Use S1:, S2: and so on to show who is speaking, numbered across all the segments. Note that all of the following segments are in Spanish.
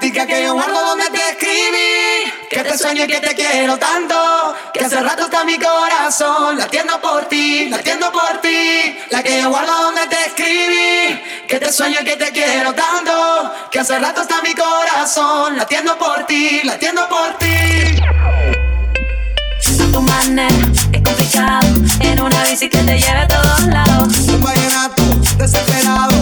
S1: cartica que yo guardo donde te escribí. Que te sueño y que te quiero tanto. Que hace rato está mi corazón. La atiendo por ti, la atiendo por ti. La que yo guardo donde te escribí. Que te sueño y que te quiero tanto. Que hace rato está mi corazón. La atiendo por ti, la atiendo por ti.
S2: Tu manera es complicado. En una bici que te lleva a todos lados.
S1: Un vallenato desesperado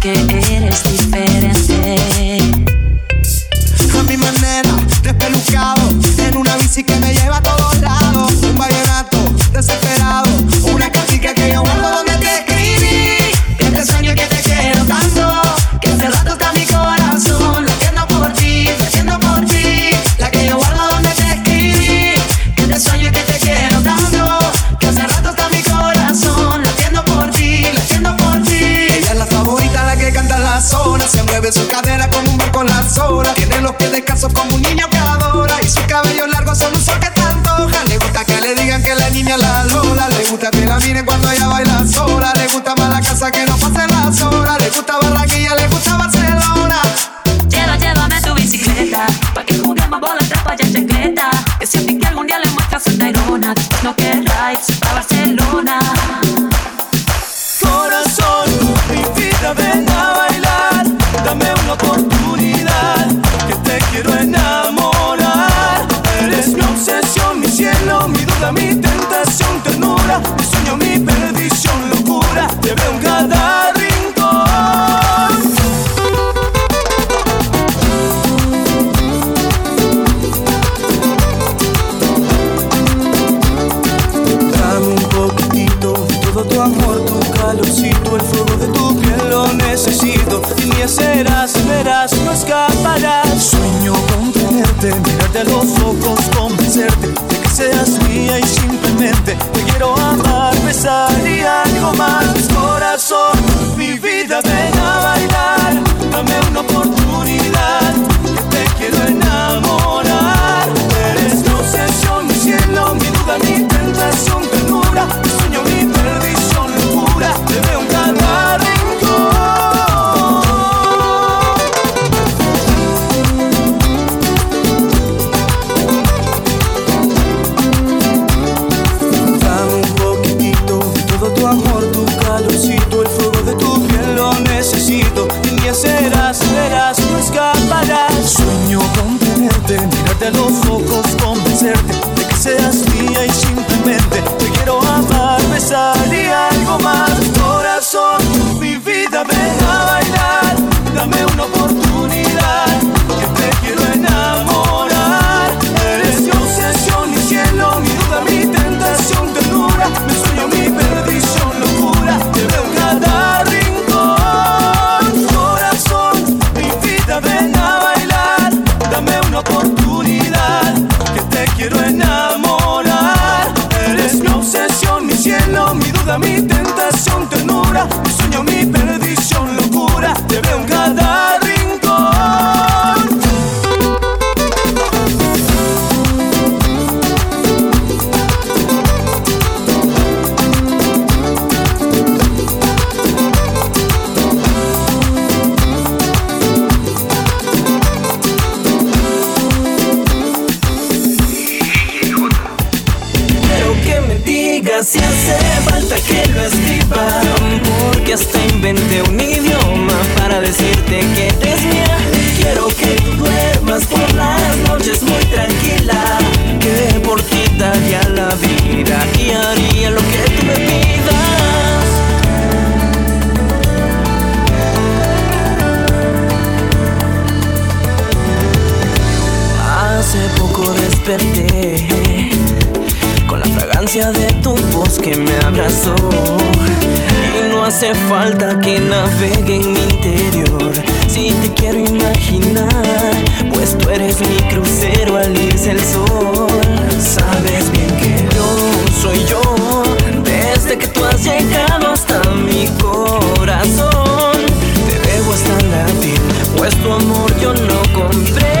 S1: que
S2: eres diferente.
S1: A mi manera, despelucado, en una bici que me lleva a todos lados. Un vallenato desesperado, una catica que yo Mueve su cadera como un barco en las horas. Tiene los pies descalzos como un niño que adora. Y su cabello largo son un sol que. Le gusta que le digan que la niña la lola. Le gusta que la miren cuando
S3: hace falta que navegue en mi interior. Si te quiero imaginar, pues tú eres mi crucero al irse el sol. Sabes bien que yo soy yo, desde que tú has llegado hasta mi corazón. Te debo hasta latir, pues tu amor yo no compré.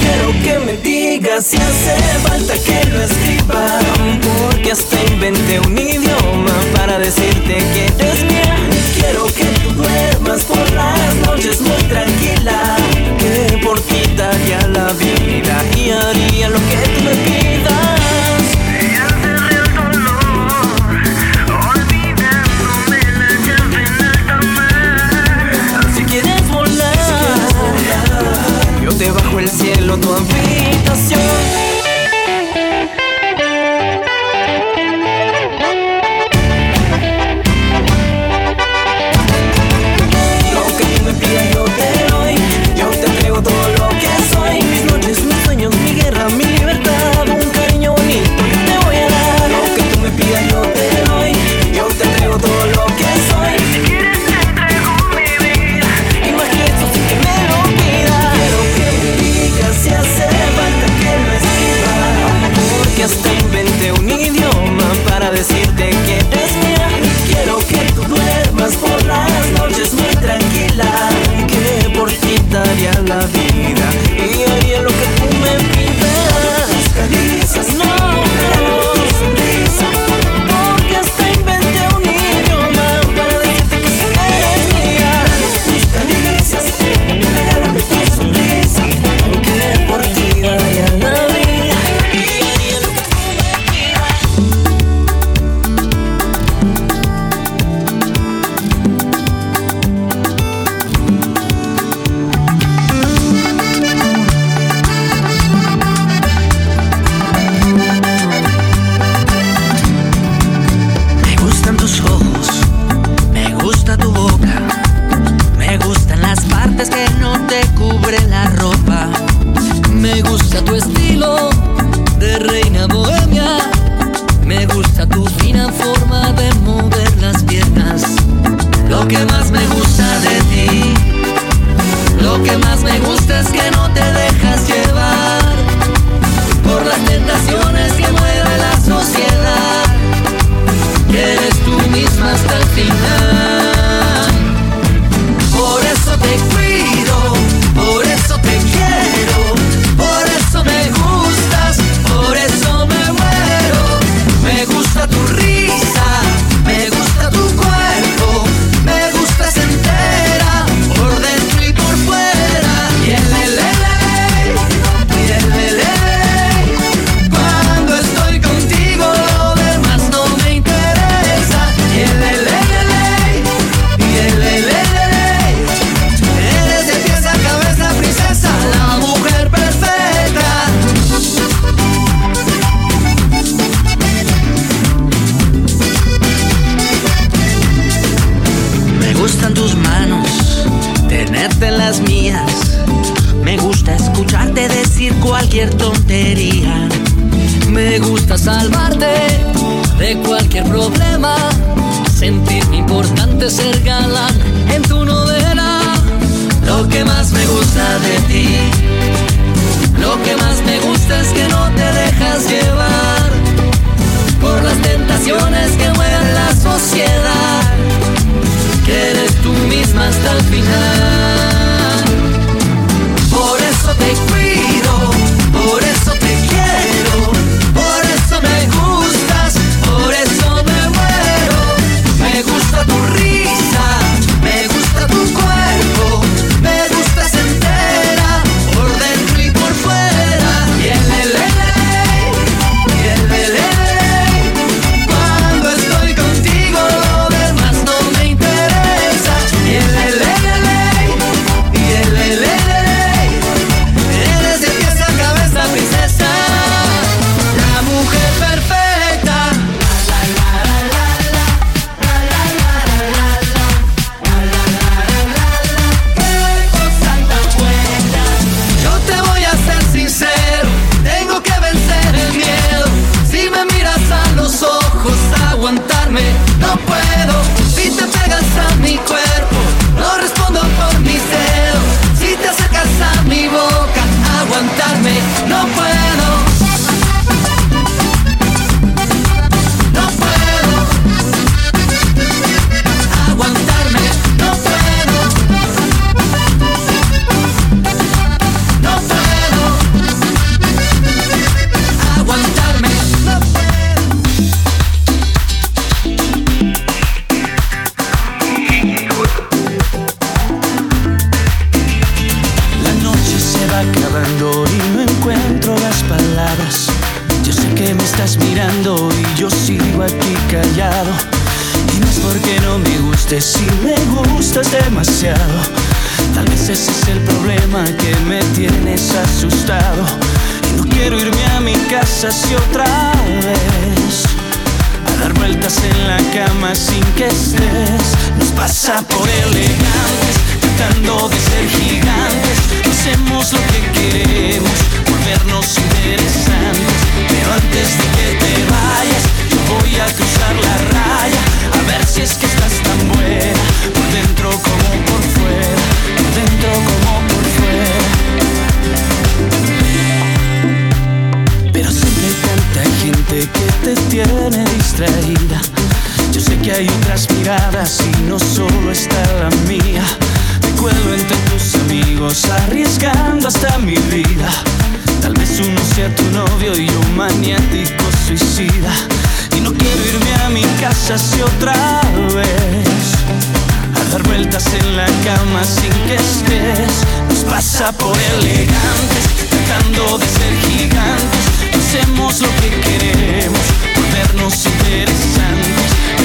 S3: Quiero que me digas si hace falta que lo escriba. Dios te inventé un idioma para decirte que eres mía. Quiero que tú duermas por las noches muy tranquila. Que por ti daría la vida y haría lo que tú me pidas. te bajo el cielo, tu hasta
S4: mi
S1: vida. Tal vez uno sea tu novio y un maniático suicida. Y no quiero irme a mi casa si otra vez a dar vueltas en la cama sin que estés. Nos pasa por elegantes, tratando de ser gigantes. Hacemos lo que queremos, volvernos interesantes.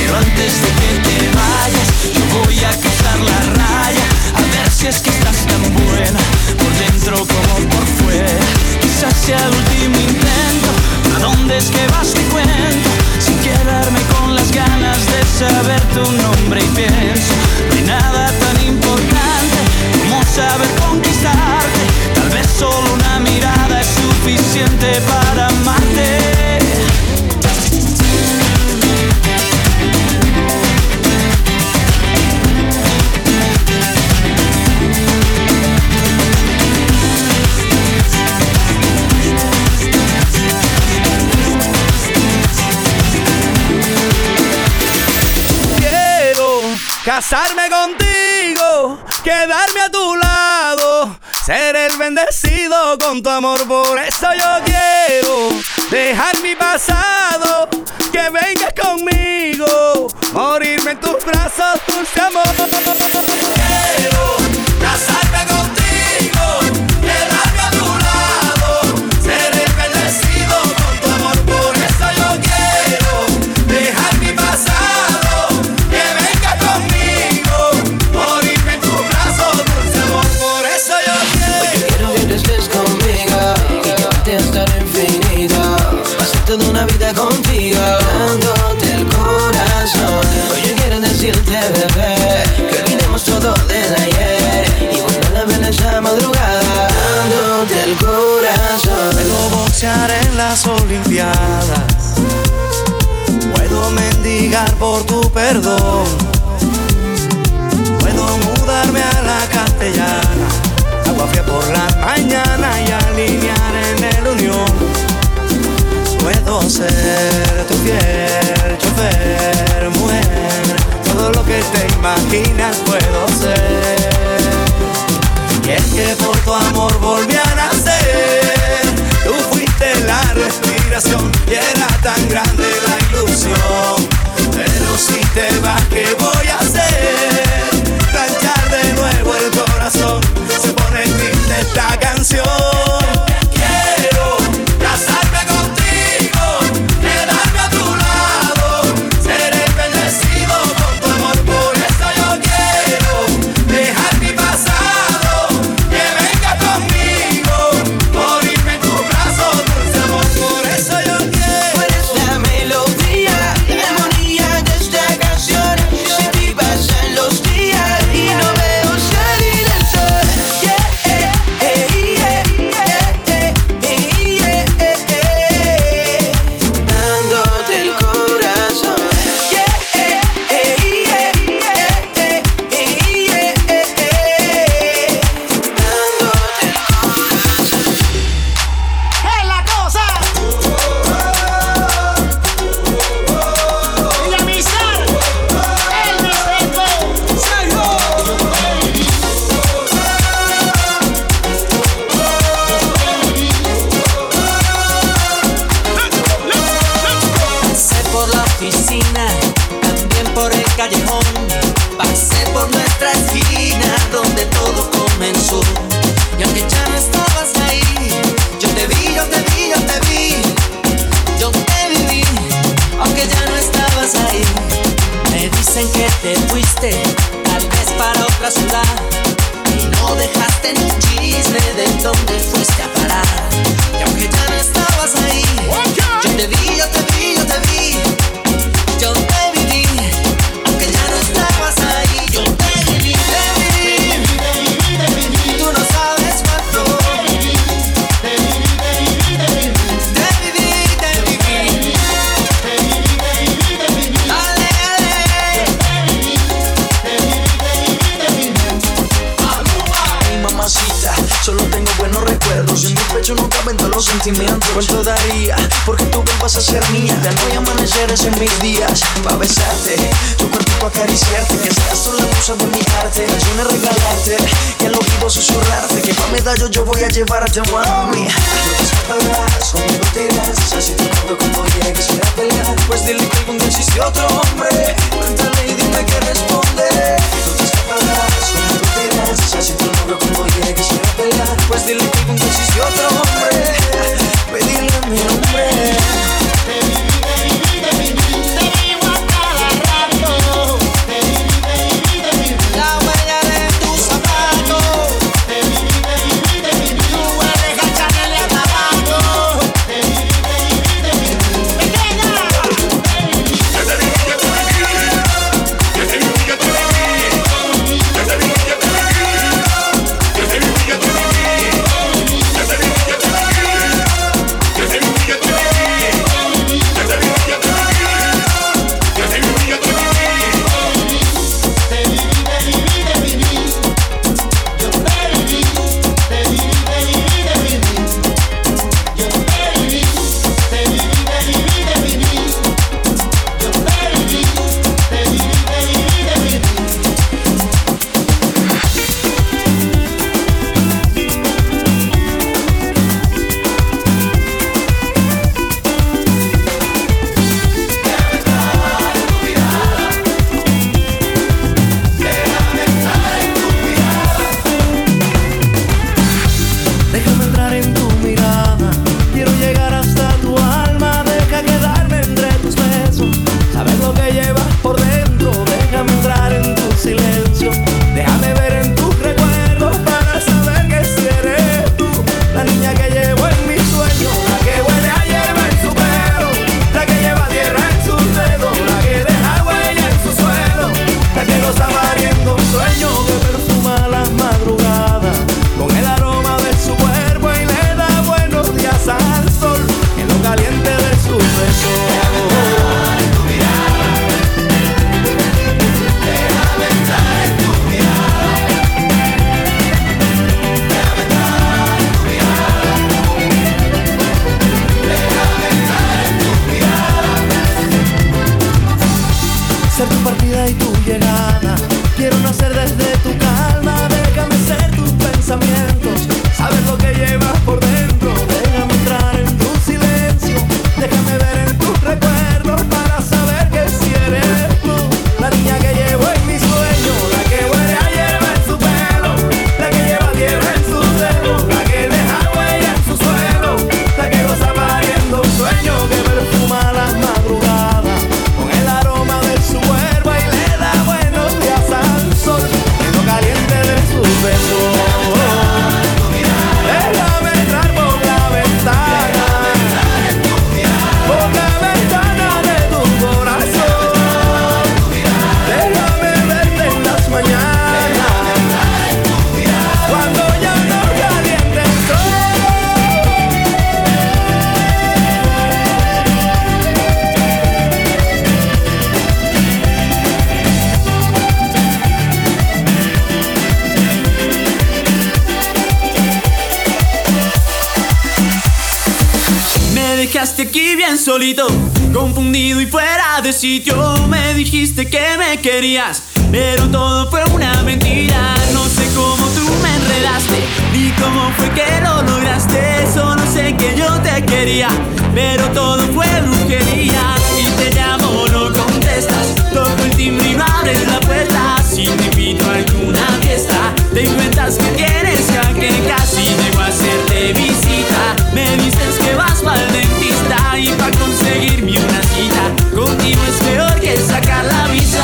S1: Pero antes de que te vayas, yo voy a cruzar la raya. A ver si es que estás tan buena, por dentro como por fuera. Quizás sea el último intento. ¿A dónde es que vas? Te cuento sin quedarme con las ganas de saber tu nombre y pienso no hay nada tan importante como saber conquistarte tal vez solo una mirada es suficiente para amarte
S5: casarme contigo, quedarme a tu lado, ser el bendecido con tu amor. Por eso yo quiero dejar mi pasado, que vengas conmigo, morirme en tus brazos, dulce amor. Por tu perdón Puedo mudarme a la castellana Agua fría por la mañana y alinear en el unión Puedo ser tu fiel chofer, mujer. Todo lo que te imaginas puedo ser. Y es que por tu amor volví a nacer. Tú fuiste la respiración y era tan grande te vas, ¿qué voy en mis días Pa' besarte, tu cuerpo acariciarte Que seas tú la musa de mi arte. Llena regalarte, que al oído susurrarte Que pa' medallo yo voy a llevarte, mami. No te escaparás, conmigo te irás. Así te cuento como llegues sin apelar Pues dile que algún día existe otro hombre. Cuéntale y dime que responde. No te escaparás, conmigo te irás. Así te cuento como llegues sin apelar Pues dile que algún día existe otro hombre.
S6: solito, confundido y fuera de sitio. Me dijiste que me querías, pero todo fue una mentira. No sé cómo tú me enredaste, ni cómo fue que lo lograste. Solo sé que yo te quería, pero todo fue brujería. Y te llamo, no contestas, toco el timbre y no abres la puerta. Si te invito a alguna fiesta, te inventas que tienes ya que casi igual. contigo es peor que sacar la visa.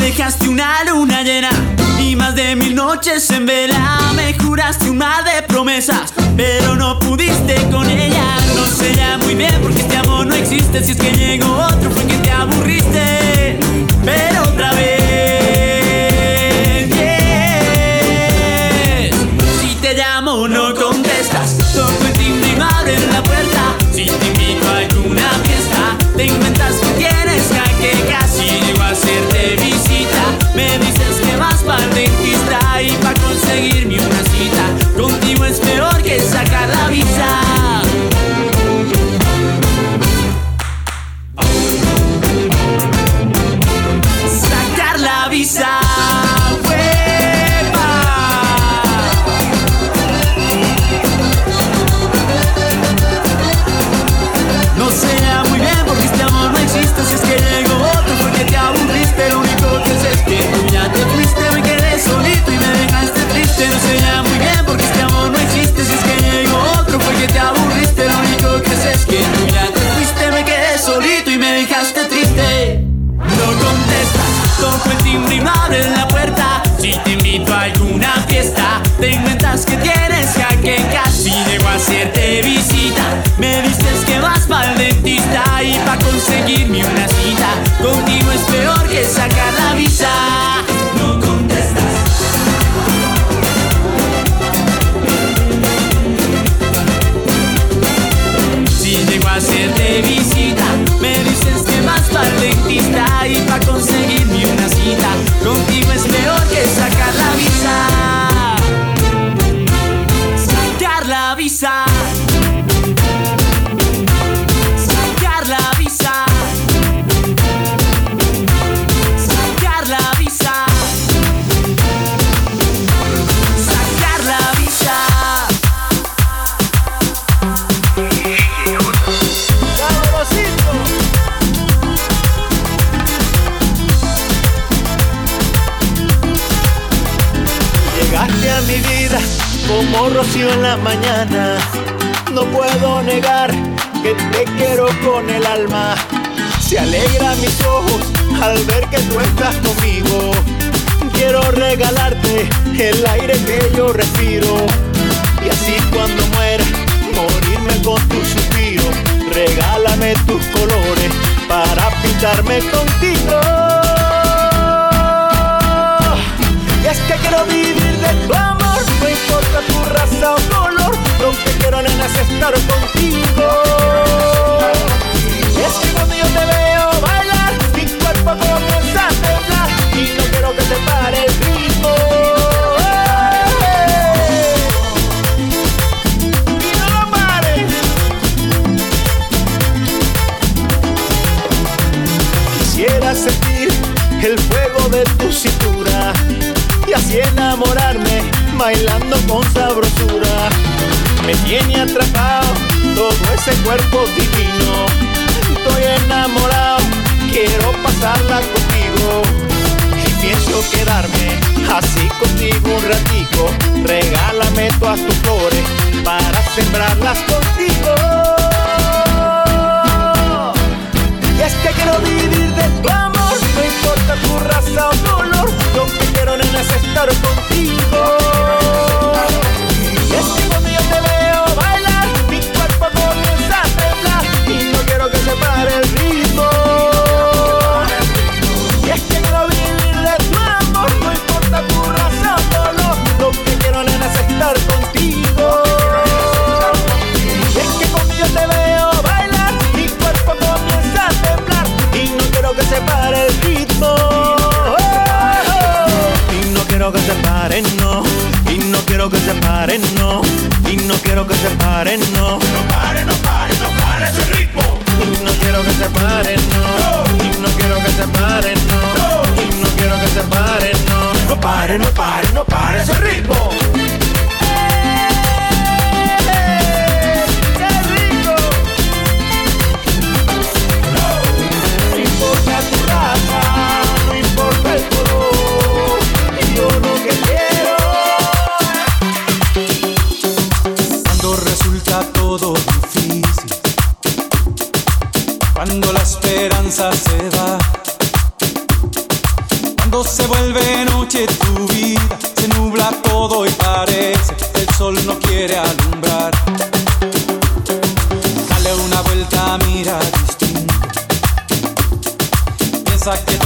S6: dejaste una luna llena y más de mil noches en vela. Me juraste un mar de promesas, pero no pudiste con ella. No sé ya muy bien porque este amor no existe. Si es que llegó otro fue que te aburriste. conseguir-me una cita contigo. marcharme contigo.
S7: Y es que quiero vivir de tu amor, no importa tu raza o color, donde quiero nenas estar contigo. Y es que cuando yo te veo bailar, mi cuerpo comienza a temblar y no quiero que te pare y enamorarme bailando con sabrosura. Me tiene atrapado todo ese cuerpo divino. Estoy enamorado, quiero pasarla contigo. Y pienso quedarme así contigo un ratico. Regálame todas tus flores para sembrarlas contigo. Y es que quiero vivir de tu amor, no importa tu raza o color pero nena es estar contigo. Y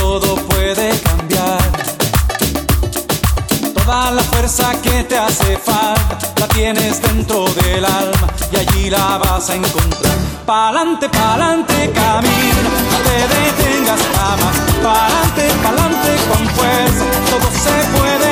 S8: todo puede cambiar. Toda la fuerza que te hace falta la tienes dentro del alma y allí la vas a encontrar. Pa'lante, pa'lante, camina, no te detengas jamás. Pa'lante, pa'lante con fuerza, todo se puede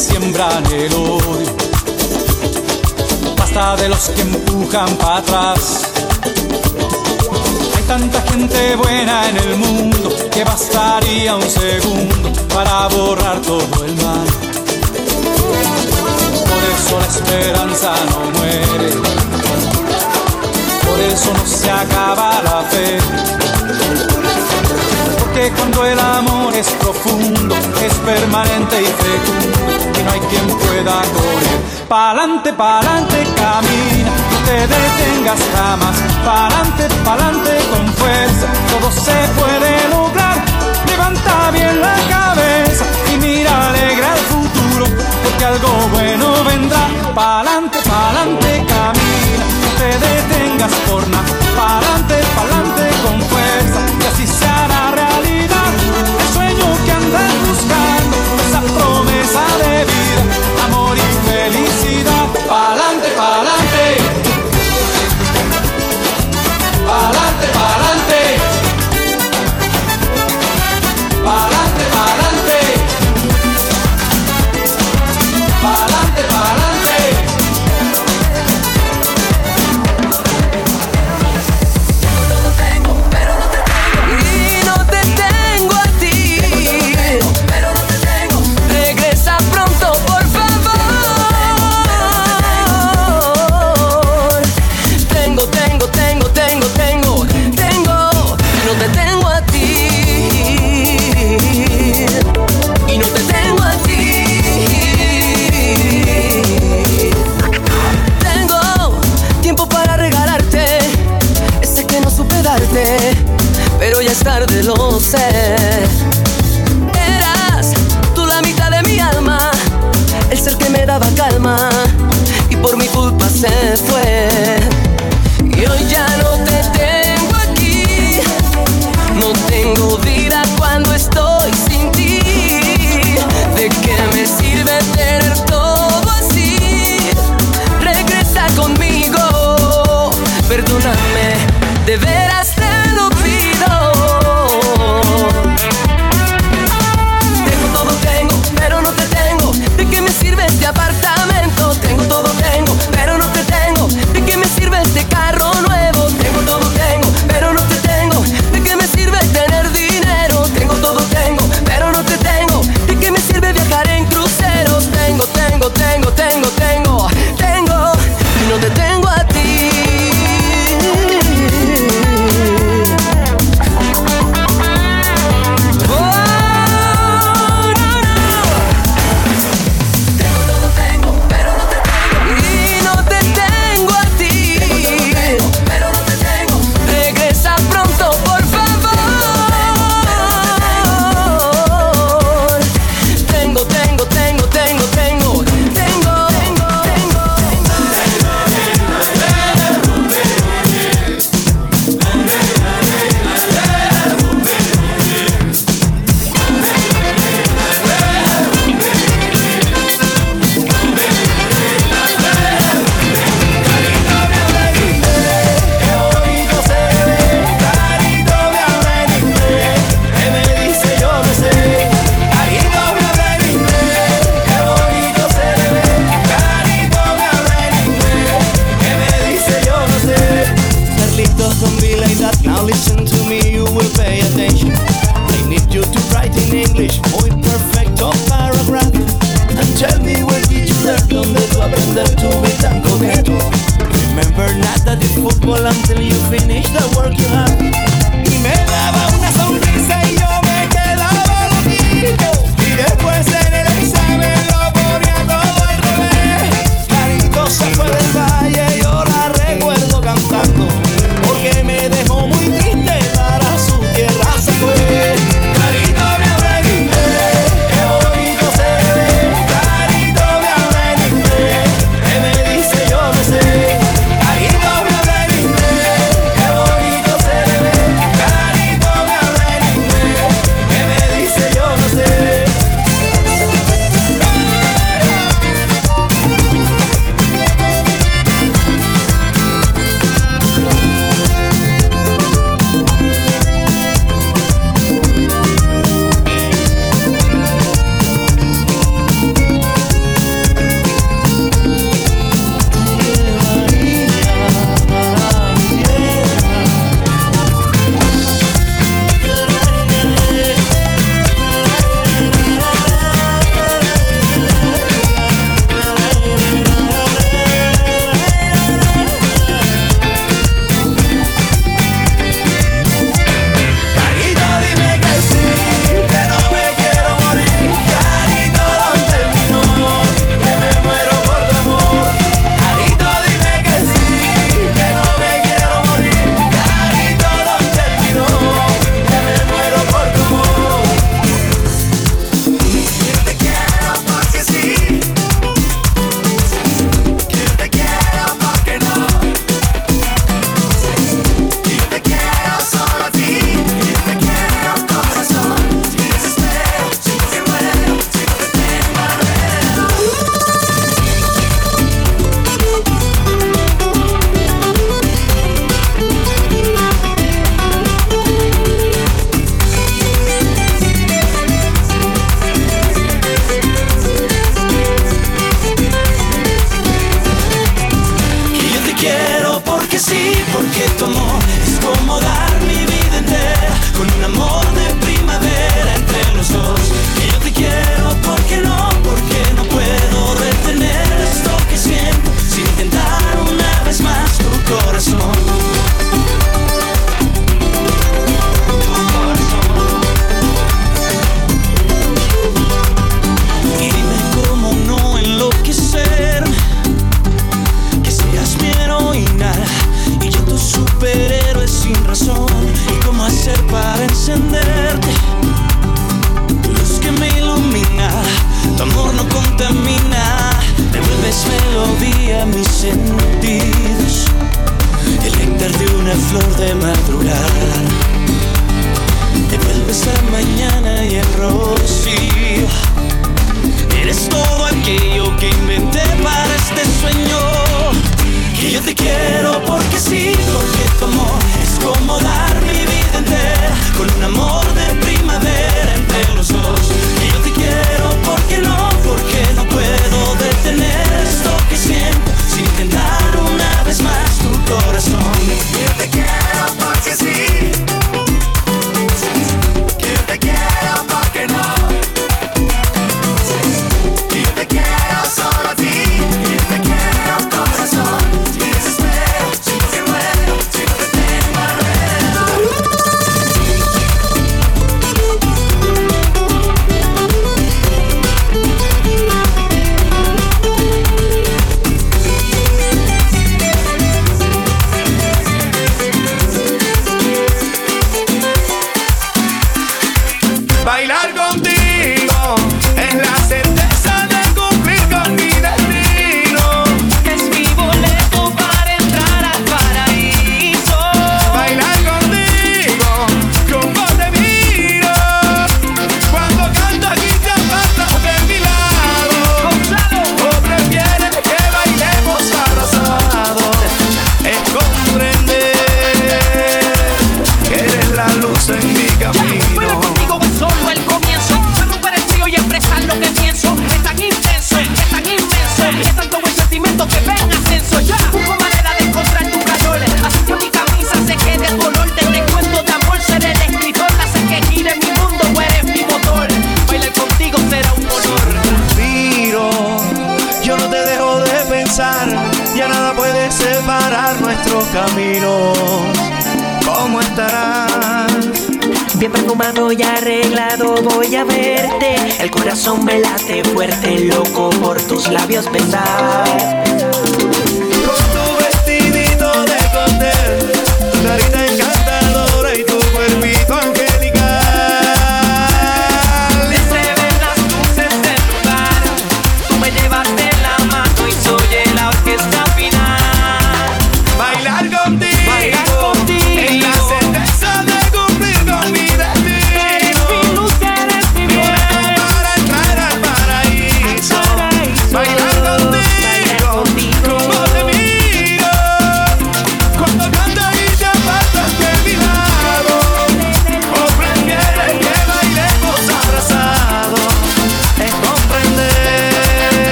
S8: siembran el odio. Basta de los que empujan para atrás. Hay tanta gente buena en el mundo que bastaría un segundo para borrar todo el mal. Por eso la esperanza no muere. Por eso no se acaba la fe. Porque cuando el amor es profundo, es permanente y fecundo, y no hay quien pueda correr. Pa'lante, pa'lante, camina, no te detengas jamás. Pa'lante, pa'lante con fuerza, todo se puede lograr. Levanta bien la cabeza y mira alegra el futuro, porque algo bueno vendrá. Pa'lante, pa'lante, camina, no te detengas por nada. Pa'lante, pa'lante con fuerza, y así se hará realidad. Buscando, esa promesa de vida, amor y felicidad. Pa'lante,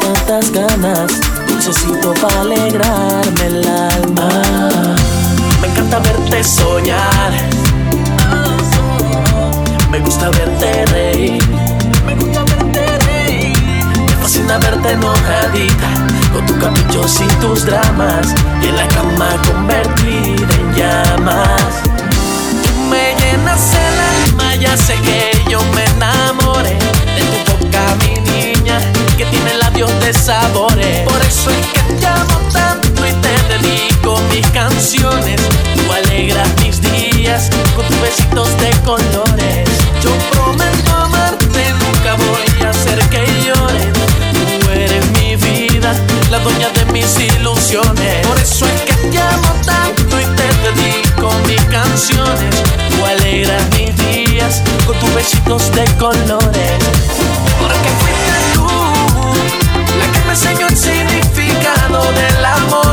S3: tantas ganas, dulcecito para alegrarme el alma. Me encanta verte soñar, me gusta verte reír, me gusta verte reír, me
S9: fascina verte enojadita, con tus caprichos y tus dramas, y
S10: en la cama convertida en llamas. Tú me llenas el alma, ya sé que yo me enamoré que tiene labios de sabores. Por eso es que te amo tanto y te dedico mis canciones. Tú alegras mis días con tus besitos de colores. Yo prometo amarte, nunca voy a hacer que llores. Tú eres mi vida, la dueña de mis ilusiones. Por eso es que te amo tanto y te dedico mis canciones. Tú alegras mis días con tus besitos de colores.
S9: Porque Dame, Señor, significado del amor.